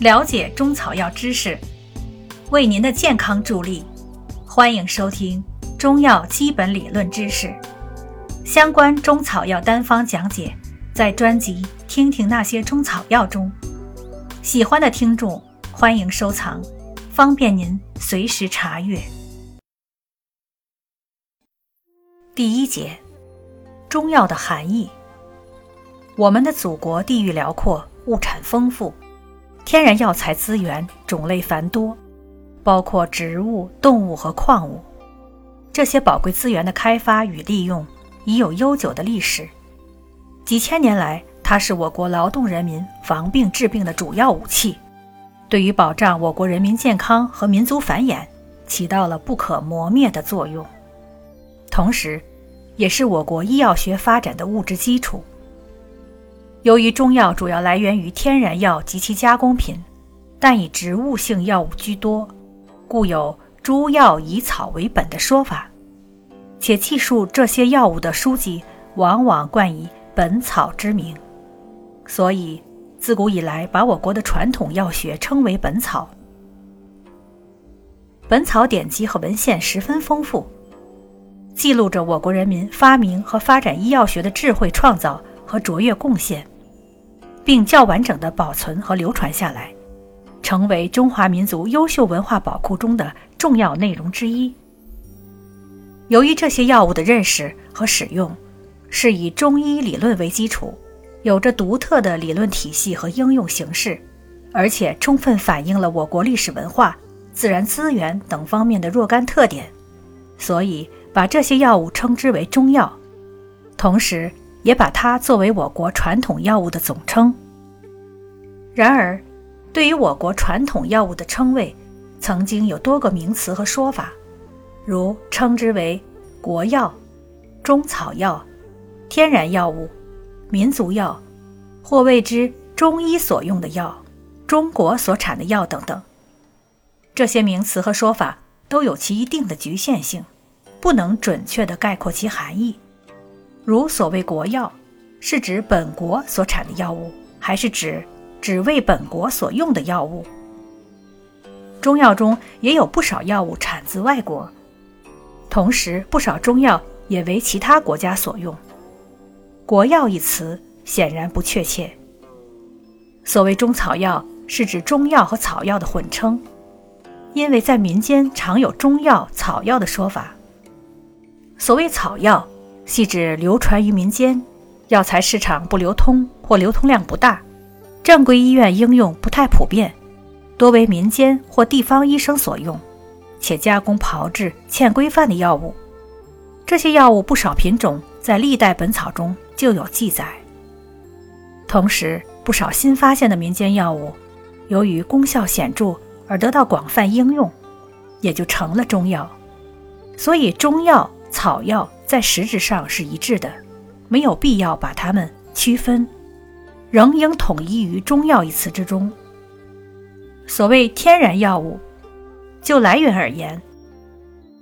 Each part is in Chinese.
了解中草药知识，为您的健康助力。欢迎收听中药基本理论知识相关中草药单方讲解，在专辑《听听那些中草药》中。喜欢的听众欢迎收藏，方便您随时查阅。第一节，中药的含义。我们的祖国地域辽阔，物产丰富，天然药材资源种类繁多，包括植物、动物和矿物。这些宝贵资源的开发与利用已有悠久的历史。几千年来，它是我国劳动人民防病治病的主要武器，对于保障我国人民健康和民族繁衍起到了不可磨灭的作用，同时，也是我国医药学发展的物质基础。由于中药主要来源于天然药及其加工品，但以植物性药物居多，故有“诸药以草为本”的说法。且记述这些药物的书籍往往冠以“本草”之名，所以自古以来把我国的传统药学称为“本草”。本草典籍和文献十分丰富，记录着我国人民发明和发展医药学的智慧创造和卓越贡献。并较完整地保存和流传下来，成为中华民族优秀文化宝库中的重要内容之一。由于这些药物的认识和使用是以中医理论为基础，有着独特的理论体系和应用形式，而且充分反映了我国历史文化、自然资源等方面的若干特点，所以把这些药物称之为中药，同时。也把它作为我国传统药物的总称。然而，对于我国传统药物的称谓，曾经有多个名词和说法，如称之为国药、中草药、天然药物、民族药，或谓之中医所用的药、中国所产的药等等。这些名词和说法都有其一定的局限性，不能准确地概括其含义。如所谓国药，是指本国所产的药物，还是指只为本国所用的药物？中药中也有不少药物产自外国，同时不少中药也为其他国家所用。国药一词显然不确切。所谓中草药，是指中药和草药的混称，因为在民间常有中药、草药的说法。所谓草药。系指流传于民间，药材市场不流通或流通量不大，正规医院应用不太普遍，多为民间或地方医生所用，且加工炮制欠规范的药物。这些药物不少品种在历代本草中就有记载。同时，不少新发现的民间药物，由于功效显著而得到广泛应用，也就成了中药。所以，中药、草药。在实质上是一致的，没有必要把它们区分，仍应统一于中药一词之中。所谓天然药物，就来源而言，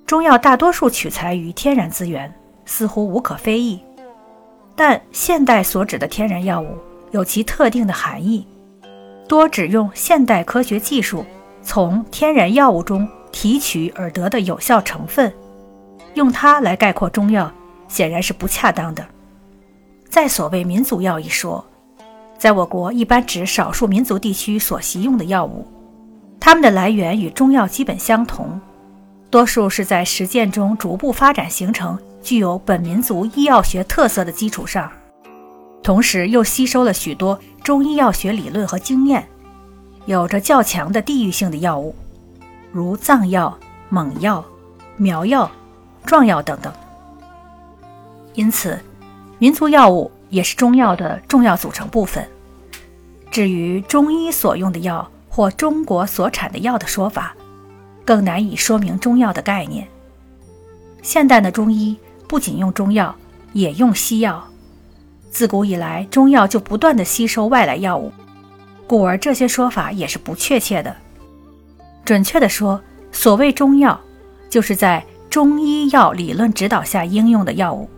中药大多数取材于天然资源，似乎无可非议。但现代所指的天然药物有其特定的含义，多指用现代科学技术从天然药物中提取而得的有效成分。用它来概括中药，显然是不恰当的。在所谓民族药一说，在我国一般指少数民族地区所习用的药物，它们的来源与中药基本相同，多数是在实践中逐步发展形成具有本民族医药学特色的基础上，同时又吸收了许多中医药学理论和经验，有着较强的地域性的药物，如藏药、蒙药、苗药。壮药等等，因此，民族药物也是中药的重要组成部分。至于中医所用的药或中国所产的药的说法，更难以说明中药的概念。现代的中医不仅用中药，也用西药。自古以来，中药就不断的吸收外来药物，故而这些说法也是不确切的。准确的说，所谓中药，就是在中医药理论指导下应用的药物，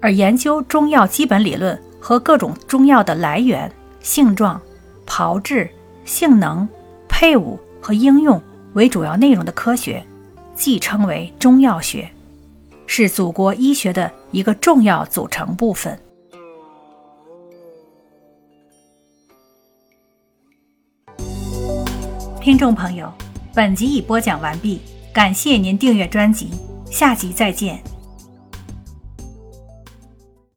而研究中药基本理论和各种中药的来源、性状、炮制、性能、配伍和应用为主要内容的科学，即称为中药学，是祖国医学的一个重要组成部分。听众朋友，本集已播讲完毕，感谢您订阅专辑，下集再见。